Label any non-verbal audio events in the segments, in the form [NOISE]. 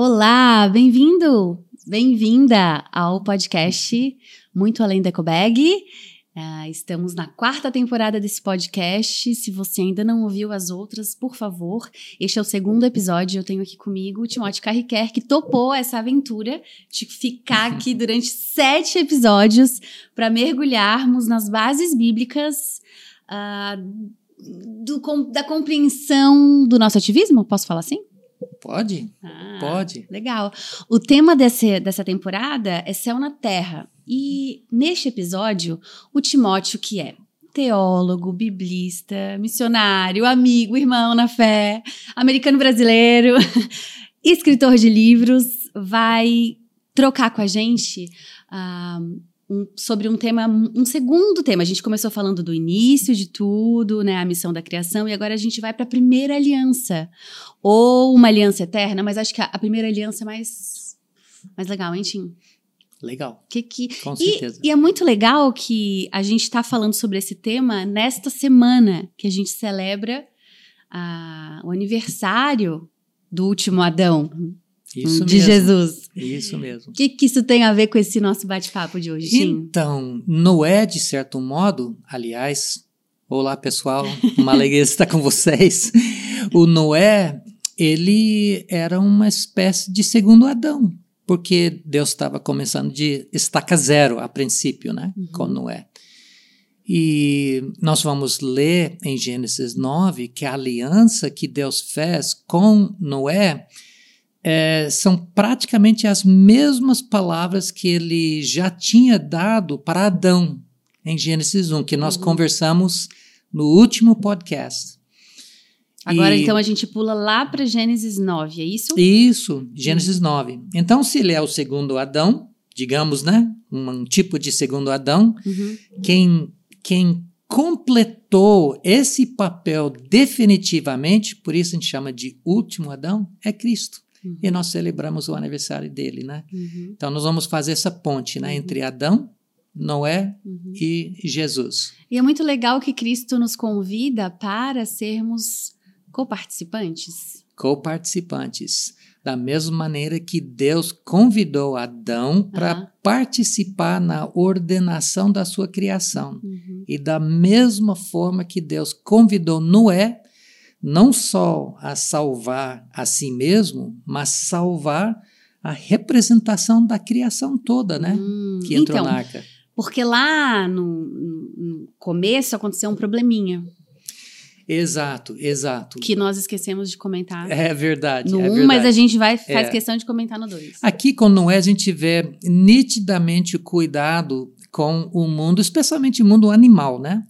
Olá, bem-vindo, bem-vinda ao podcast Muito Além da Ecobag. Uh, estamos na quarta temporada desse podcast. Se você ainda não ouviu as outras, por favor, este é o segundo episódio. Eu tenho aqui comigo o Timóteo Carriquer, que topou essa aventura de ficar aqui [LAUGHS] durante sete episódios para mergulharmos nas bases bíblicas uh, do, da compreensão do nosso ativismo. Posso falar assim? Pode, ah, pode. Legal. O tema desse, dessa temporada é Céu na Terra. E neste episódio, o Timóteo, que é teólogo, biblista, missionário, amigo, irmão na fé, americano brasileiro, [LAUGHS] escritor de livros, vai trocar com a gente uh, um, sobre um tema, um segundo tema. A gente começou falando do início de tudo, né, a missão da criação, e agora a gente vai para a primeira aliança, ou uma aliança eterna, mas acho que a, a primeira aliança é mais, mais legal, hein, Tim? Legal. Que, que, Com certeza. E, e é muito legal que a gente está falando sobre esse tema nesta semana que a gente celebra a, o aniversário do último Adão. Isso de mesmo. Jesus. Isso mesmo. O que, que isso tem a ver com esse nosso bate-papo de hoje, Tim? Então, Noé, de certo modo, aliás, olá pessoal, uma alegria [LAUGHS] estar com vocês. O Noé, ele era uma espécie de segundo Adão, porque Deus estava começando de estaca zero a princípio, né, uhum. com Noé. E nós vamos ler em Gênesis 9 que a aliança que Deus fez com Noé é, são praticamente as mesmas palavras que ele já tinha dado para Adão em Gênesis 1, que nós uhum. conversamos no último podcast. Agora, e, então, a gente pula lá para Gênesis 9, é isso? Isso, Gênesis uhum. 9. Então, se ele é o segundo Adão, digamos, né? Um, tipo de segundo Adão, uhum. quem, quem completou esse papel definitivamente, por isso a gente chama de último Adão, é Cristo. Uhum. E nós celebramos o aniversário dele, né? Uhum. Então nós vamos fazer essa ponte, né? Uhum. Entre Adão, Noé uhum. e Jesus. E é muito legal que Cristo nos convida para sermos coparticipantes. Coparticipantes. Da mesma maneira que Deus convidou Adão para participar na ordenação da sua criação. Uhum. E da mesma forma que Deus convidou Noé não só a salvar a si mesmo, mas salvar a representação da criação toda, né? Hum, que entrou então, na arca. Porque lá no, no, começo aconteceu um probleminha. Exato, exato. Que nós esquecemos de comentar. É verdade. No 1, é um, mas a gente vai faz é. questão de comentar no 2. Aqui com Noé a gente vê nitidamente o cuidado com o mundo, especialmente o mundo animal, né?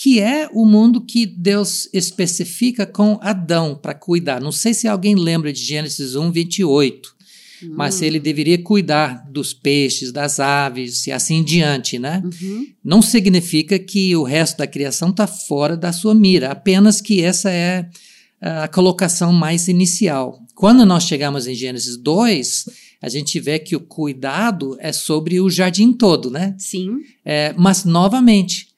Que é o mundo que Deus especifica com Adão para cuidar. Não sei se alguém lembra de Gênesis 1, 28, uhum. mas ele deveria cuidar dos peixes, das aves e assim em diante, né? Uhum. Não significa que o resto da criação está fora da sua mira, apenas que essa é a colocação mais inicial. Quando nós chegamos em Gênesis 2, a gente vê que o cuidado é sobre o jardim todo, né? Sim. É, mas, novamente,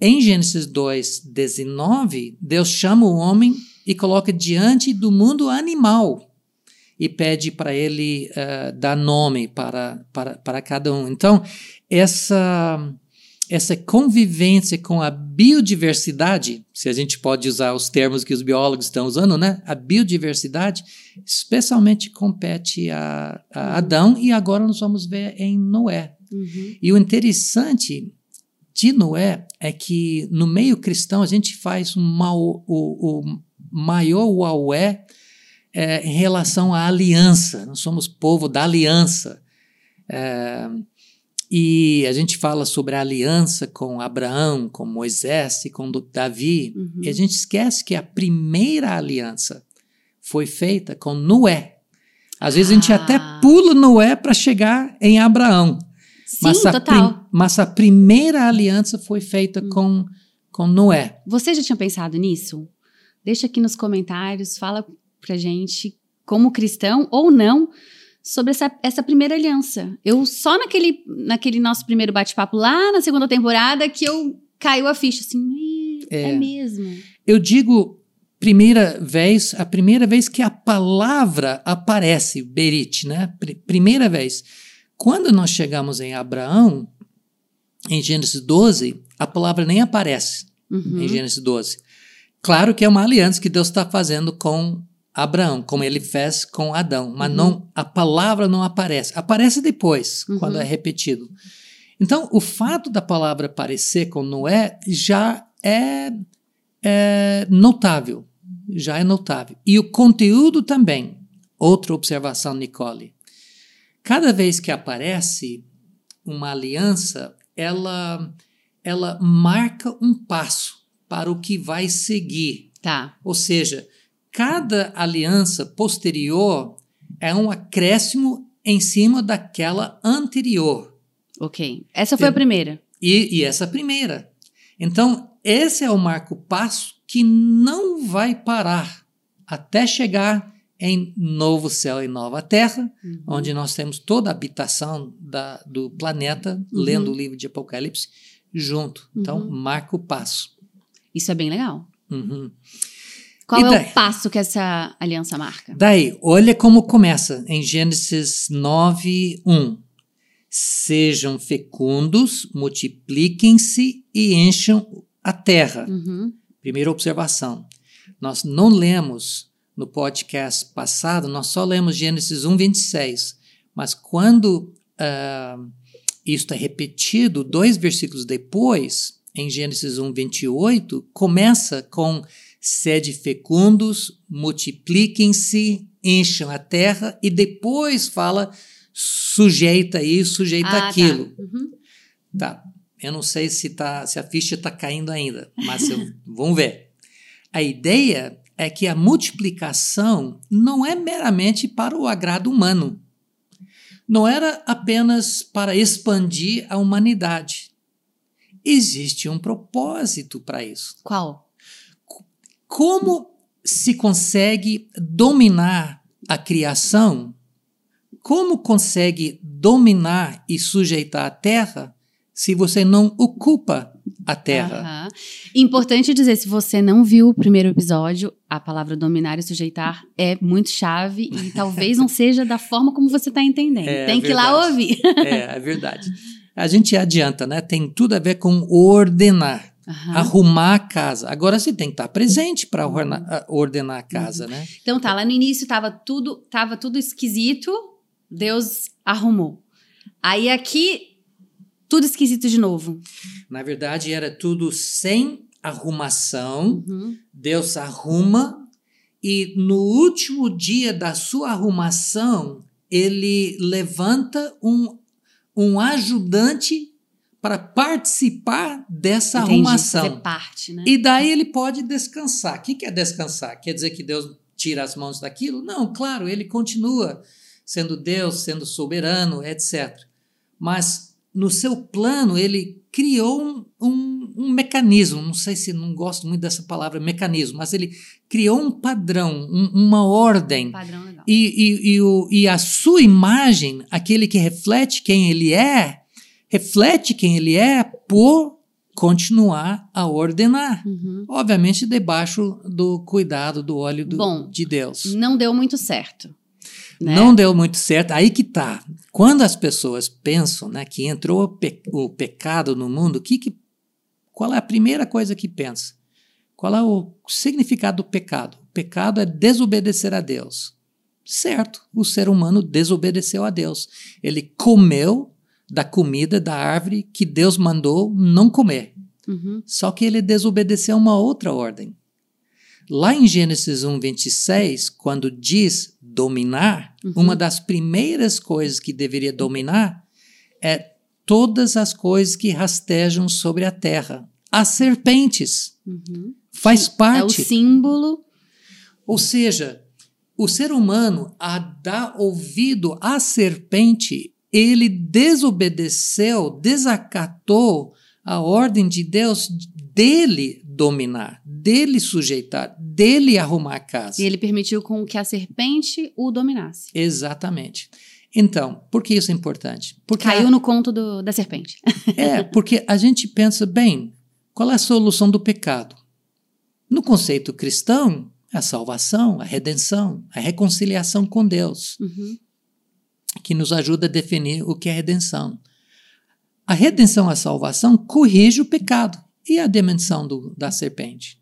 em Gênesis 2, 19, Deus chama o homem e coloca diante do mundo animal e pede para ele uh, dar nome para, para, para cada um. Então, essa, essa convivência com a biodiversidade, se a gente pode usar os termos que os biólogos estão usando, né? A biodiversidade especialmente compete a, a Adão e agora nós vamos ver em Noé. Uhum. E o interessante de Noé é que no meio cristão a gente faz uma, o, o maior uaué é, em relação à aliança. Nós somos povo da aliança. É, e a gente fala sobre a aliança com Abraão, com Moisés e com Davi. Uhum. E a gente esquece que a primeira aliança foi feita com Noé. Às vezes ah. a gente até ah. pula Noé para chegar em Abraão. Sim, mas total. mas a primeira aliança foi feita hum. com, com Noé. Você já tinha pensado nisso? Deixa aqui nos comentários, fala pra gente, como cristão ou não, sobre essa, essa primeira aliança. Eu só naquele, naquele nosso primeiro bate-papo lá na segunda temporada que eu caiu a ficha assim, é, é mesmo. Eu digo primeira vez, a primeira vez que a palavra aparece, Berit, né? Pr primeira vez. Quando nós chegamos em Abraão, em Gênesis 12, a palavra nem aparece Uhum. em Gênesis 12. Claro que é uma aliança que Deus está fazendo com Abraão, como ele fez com Adão, mas Uhum. não a palavra não aparece. Aparece depois, Uhum. quando é repetido. Então, o fato da palavra aparecer com Noé já é, é notável, já é notável. E o conteúdo também. Outra observação, Nicole. Cada vez que aparece uma aliança, ela ela marca um passo para o que vai seguir. Tá. Ou seja, cada aliança posterior é um acréscimo em cima daquela anterior. Ok. Essa foi a primeira. E, e essa primeira. Então, esse é o marco passo que não vai parar até chegar em novo céu e nova terra, Uhum. onde nós temos toda a habitação da, do planeta, Uhum. lendo o livro de Apocalipse, junto. Então, Uhum. marca o passo. Isso é bem legal. Uhum. Qual E é daí? o passo que essa aliança marca? Daí, olha como começa em Gênesis 9, 1. Sejam fecundos, multipliquem-se e encham a terra. Uhum. Primeira observação. Nós não lemos no podcast passado, nós só lemos Gênesis 1, 26. Mas quando ah, isto é repetido, dois versículos depois, em Gênesis 1, 28, começa com sede fecundos, multipliquem-se, encham a terra, e depois fala sujeita isso, sujeita Ah, aquilo. Tá. Uhum. Tá. Eu não sei se, tá, se a ficha está caindo ainda, mas eu- vamos ver. A ideia é que a multiplicação não é meramente para o agrado humano. Não era apenas para expandir a humanidade. Existe um propósito para isso. Qual? Como se consegue dominar a criação? Como consegue dominar e sujeitar a terra se você não ocupa a terra? Aham. Importante dizer, se você não viu o primeiro episódio, a palavra dominar e sujeitar é muito chave e [LAUGHS] talvez não seja da forma como você está entendendo. É, Tem que ir lá ouvir. É, é verdade. A gente adianta, né? Tem tudo a ver com ordenar, Aham. arrumar a casa. Agora você tem que estar presente para ordenar a casa, né? Então tá, lá no início tava tudo, tava tudo esquisito, Deus arrumou. Aí aqui, tudo esquisito de novo. Na verdade, era tudo sem arrumação. Uhum. Deus arruma e no último dia da sua arrumação, ele levanta um, um ajudante para participar dessa Entendi, arrumação. parte, né? E daí ele pode descansar. O que que é descansar? Quer dizer que Deus tira as mãos daquilo? Não, claro, ele continua sendo Deus, sendo soberano, etc. Mas no seu plano, ele criou um, um, um mecanismo. Não sei se não gosto muito dessa palavra mecanismo, mas ele criou um padrão, um- uma ordem. Padrão legal. E, e, e, o, e a sua imagem, aquele que reflete quem ele é, reflete quem ele é por continuar a ordenar. Uhum. Obviamente, debaixo do cuidado, do óleo do- Bom, de Deus. Não deu muito certo. Né? Não deu muito certo. Aí que tá. Quando as pessoas pensam né, que entrou o, pe- o pecado no mundo, que que, qual é a primeira coisa que pensa? Qual é o significado do pecado? O pecado é desobedecer a Deus. Certo, o ser humano desobedeceu a Deus. Ele comeu da comida da árvore que Deus mandou não comer. Uhum. Só que ele desobedeceu uma outra ordem. Lá em Gênesis 1, 26, quando diz dominar, Uhum. uma das primeiras coisas que deveria dominar é todas as coisas que rastejam sobre a terra. As serpentes. Uhum. Faz É o parte. símbolo. Ou seja, o ser humano, a dar ouvido à serpente, ele desobedeceu, desacatou a ordem de Deus dele dominar, dele sujeitar, dele arrumar a casa. E ele permitiu com que a serpente o dominasse. Exatamente. Então, por que isso é importante? Porque Caiu a- no conto do- da serpente. [LAUGHS] É, porque a gente pensa, bem, qual é a solução do pecado? No conceito cristão, a salvação, a redenção, a reconciliação com Deus, Uhum. que nos ajuda a definir o que é redenção. A redenção, a salvação, corrige o pecado e a dimensão do, da serpente.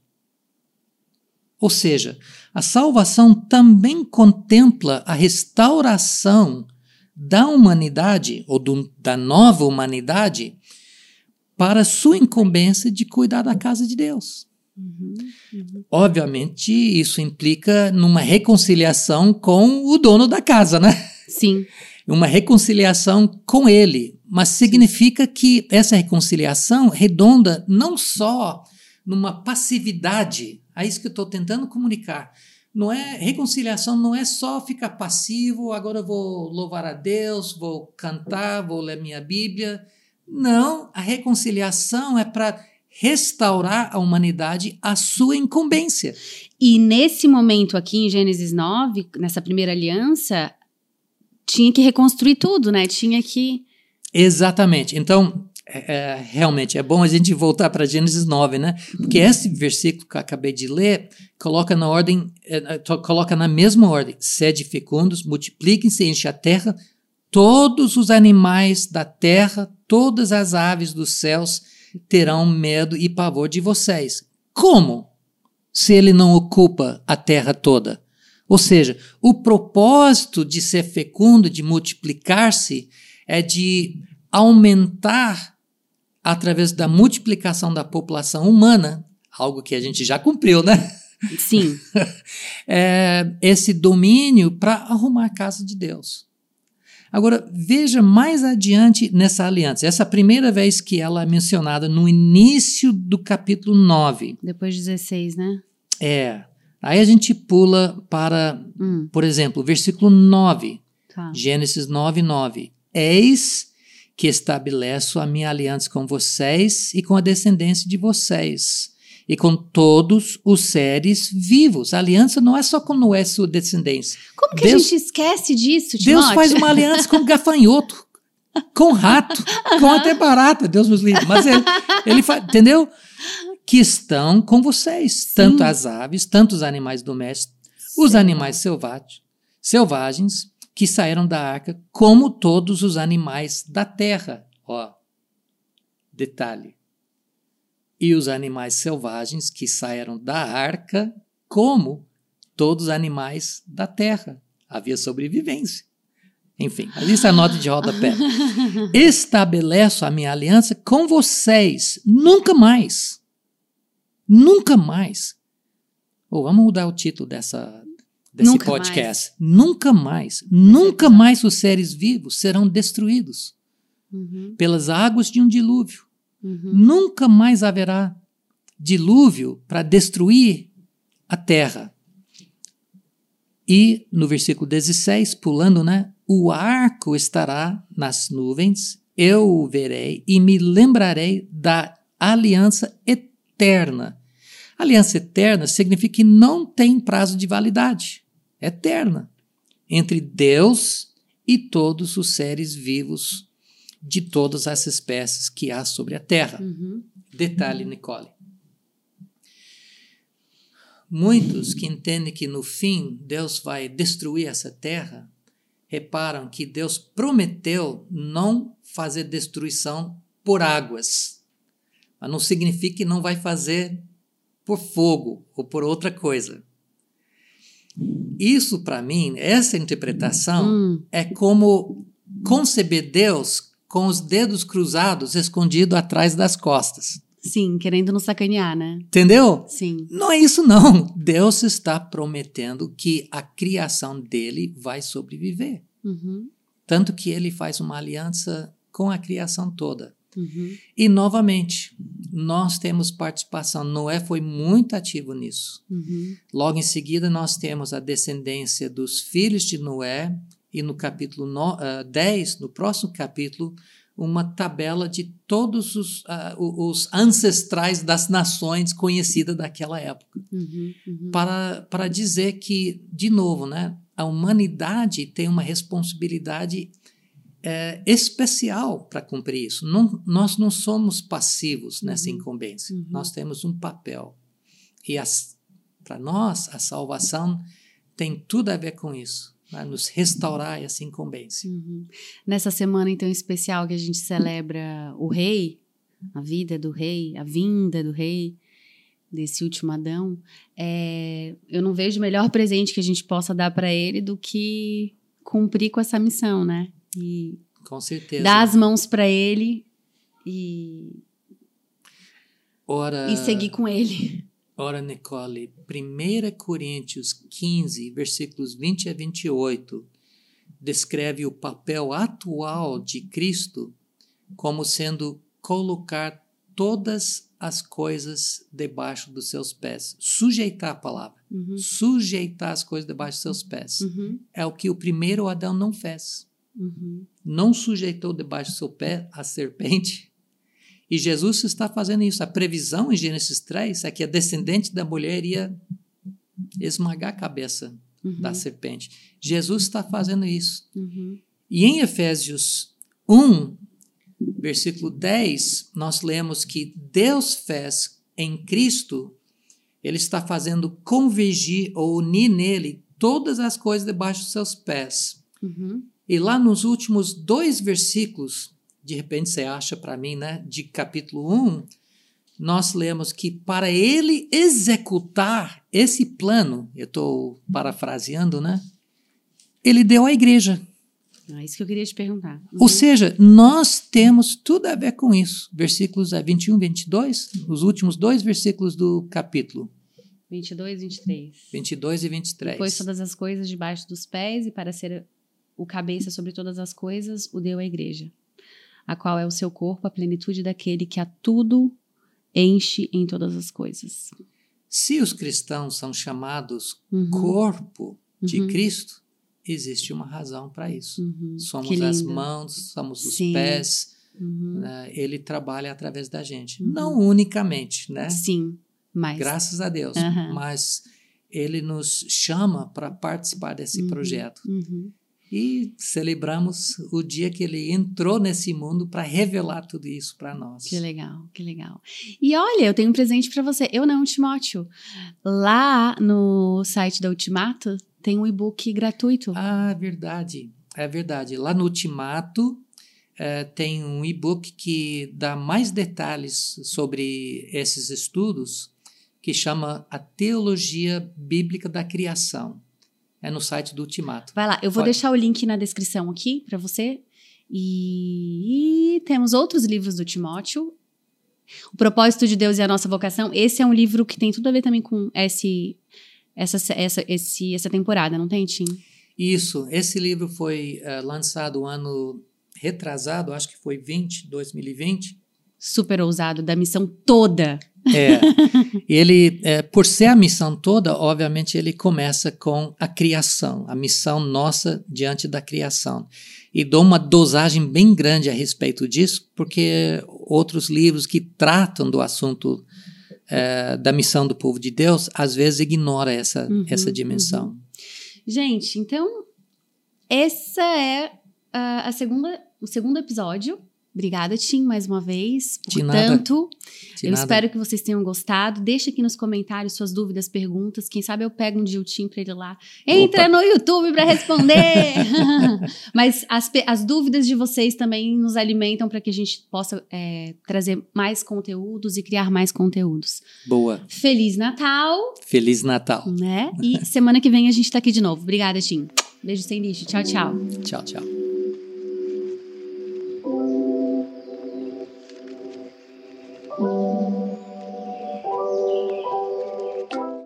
Ou seja, a salvação também contempla a restauração da humanidade, ou do, da nova humanidade, para sua incumbência de cuidar da casa de Deus. Uhum. Uhum. Obviamente, isso implica numa reconciliação com o dono da casa, né? Sim. Uma reconciliação com ele. Mas significa que essa reconciliação redonda não só numa passividade, é isso que eu estou tentando comunicar. Não é reconciliação não é só ficar passivo, agora eu vou louvar a Deus, vou cantar, vou ler minha Bíblia. Não, a reconciliação é para restaurar a humanidade à sua incumbência. E nesse momento aqui em Gênesis 9, nessa primeira aliança, tinha que reconstruir tudo, né? Tinha que. Exatamente. Então, é, é, realmente, é bom a gente voltar para Gênesis 9, né? Porque esse versículo que eu acabei de ler coloca na ordem, é, coloca na mesma ordem: sede fecundos, multipliquem-se, enche a terra, todos os animais da terra, todas as aves dos céus terão medo e pavor de vocês. Como? Se ele não ocupa a terra toda. Ou seja, o propósito de ser fecundo, de multiplicar-se, é de aumentar através da multiplicação da população humana, algo que a gente já cumpriu, né? Sim. [LAUGHS] é, esse domínio para arrumar a casa de Deus. Agora, veja mais adiante nessa aliança. Essa é a primeira vez que ela é mencionada no início do capítulo 9. Depois 16, né? É. Aí a gente pula para, Hum, por exemplo, versículo 9. tá. Gênesis 9, 9. Eis que estabeleço a minha aliança com vocês e com a descendência de vocês, e com todos os seres vivos. A aliança não é só com Noé, sua descendência. Como que Deus- a gente esquece disso, Deus Timóteo? faz uma aliança com [LAUGHS] gafanhoto, com rato, com até barata, Deus nos livre. Mas ele, ele faz, entendeu? Que estão com vocês, tanto as aves, tanto os animais domésticos, os Sim. animais selvagens, selvagens que saíram da arca, como todos os animais da terra. Ó, detalhe. E os animais selvagens que saíram da arca, como todos os animais da terra. Havia sobrevivência. Enfim, mas isso é a nota de rodapé. [LAUGHS] Estabeleço a minha aliança com vocês. Nunca mais. Nunca mais. Ou vamos mudar o título dessa, desse Nunca podcast. Nunca mais. Nunca mais os seres vivos serão destruídos Uhum, pelas águas de um dilúvio. uhum. Nunca mais haverá dilúvio para destruir a terra. E no versículo 16, pulando, né? O arco estará nas nuvens, eu o verei e me lembrarei da aliança eterna. Aliança eterna significa que não tem prazo de validade. Eterna. Entre Deus e todos os seres vivos de todas as espécies que há sobre a terra. Uhum. Detalhe, Nicole. Muitos que entendem que no fim Deus vai destruir essa terra, reparam que Deus prometeu não fazer destruição por águas. Mas não significa que não vai fazer por fogo ou por outra coisa. Isso, para mim, essa interpretação Hum, é como conceber Deus com os dedos cruzados escondido atrás das costas. sim, querendo nos sacanear, né? Entendeu? Sim. Não é isso não. Deus está prometendo que a criação dele vai sobreviver, Uhum, tanto que ele faz uma aliança com a criação toda. Uhum. E novamente, nós temos participação. Noé foi muito ativo nisso. Uhum. Logo em seguida, nós temos a descendência dos filhos de Noé, e no capítulo no, ah, 10, no próximo capítulo, uma tabela de todos os, o- os ancestrais das nações conhecidas daquela época, Uhum. Uhum. para, para dizer que, de novo, né, a humanidade tem uma responsabilidade eh, especial para cumprir isso. Não, nós não somos passivos nessa Uhum. incumbência, Uhum. nós temos um papel. E para nós, a salvação tem tudo a ver com isso. Né? Nos restaurar e assim convence. Uhum. Nessa semana, então, especial que a gente celebra o rei, a vida do rei, a vinda do rei, desse último Adão, é, eu não vejo melhor [LAUGHS] presente que a gente possa dar para ele do que cumprir com essa missão, né? E com certeza. Dar as mãos para ele e Ora, e seguir com ele. Ora, Nicole, 1 Coríntios 15, versículos 20 a 28, descreve o papel atual de Cristo como sendo colocar todas as coisas debaixo dos seus pés. Sujeitar a palavra. Uhum. Sujeitar as coisas debaixo dos seus pés. Uhum. É o que o primeiro Adão não fez. Uhum. Não sujeitou debaixo do seu pé a serpente. E Jesus está fazendo isso. A previsão em Gênesis 3 é que a descendente da mulher ia esmagar a cabeça da uhum. serpente. Jesus está fazendo isso. Uhum. E em Efésios 1, versículo 10, nós lemos que Deus fez em Cristo, ele está fazendo convergir ou unir nele todas as coisas debaixo dos seus pés. Uhum. E lá nos últimos dois versículos, de repente você acha para mim, né, de capítulo 1, nós lemos que para ele executar esse plano, eu estou parafraseando, né? Ele deu à igreja. É isso que eu queria te perguntar. Uhum. Ou seja, nós temos tudo a ver com isso. Versículos 21 e 22, os últimos dois versículos do capítulo. 22 e 23. 22 e 23. Pôs todas as coisas debaixo dos pés e para ser o cabeça sobre todas as coisas, o deu à igreja, a qual é o seu corpo, a plenitude daquele que a tudo enche em todas as coisas. Se os cristãos são chamados uhum. corpo de uhum. Cristo, existe uma razão para isso. Uhum, somos as mãos, somos os Sim. pés. Uhum. Né? Ele trabalha através da gente. Uhum. Não unicamente, né? Sim, mas. Graças a Deus. Mas ele nos chama para participar desse uhum, projeto. E celebramos o dia que ele entrou nesse mundo para revelar tudo isso para nós. Que legal, que legal. E olha, eu tenho um presente para você. Eu não, Timóteo. Lá no site da Ultimato tem um e-book gratuito. Ah, verdade. É verdade. Lá no Ultimato é, tem um e-book que dá mais detalhes sobre esses estudos, que chama A Teologia Bíblica da Criação. É no site do Ultimato. Vai lá, eu vou Pode. deixar o link na descrição aqui para você. E... e temos outros livros do Timóteo. O Propósito de Deus e a Nossa Vocação. Esse é um livro que tem tudo a ver também com esse essa, essa, esse, essa temporada, não tem, Tim? Isso. Esse livro foi uh, lançado ano retrasado, acho que foi 20, 2020. Super ousado, da missão toda. É. ele, é, por ser a missão toda, obviamente ele começa com a criação, a missão nossa diante da criação. E dou uma dosagem bem grande a respeito disso, porque outros livros que tratam do assunto é, da missão do povo de Deus, às vezes ignora essa, uhum, essa dimensão. Uhum. Gente, então, essa é a, a segunda, o segundo episódio Obrigada, Tim, mais uma vez, por De tanto. De eu nada. espero que vocês tenham gostado. Deixa aqui nos comentários suas dúvidas, perguntas. Quem sabe eu pego um dia o Tim para ele lá. Entra Opa. no YouTube para responder! [LAUGHS] Mas as, as dúvidas de vocês também nos alimentam para que a gente possa é, trazer mais conteúdos e criar mais conteúdos. Boa. Feliz Natal! Feliz Natal! Né? E semana que vem a gente está aqui de novo. Obrigada, Tim. Beijo sem lixo. Tchau, tchau. Tchau, tchau.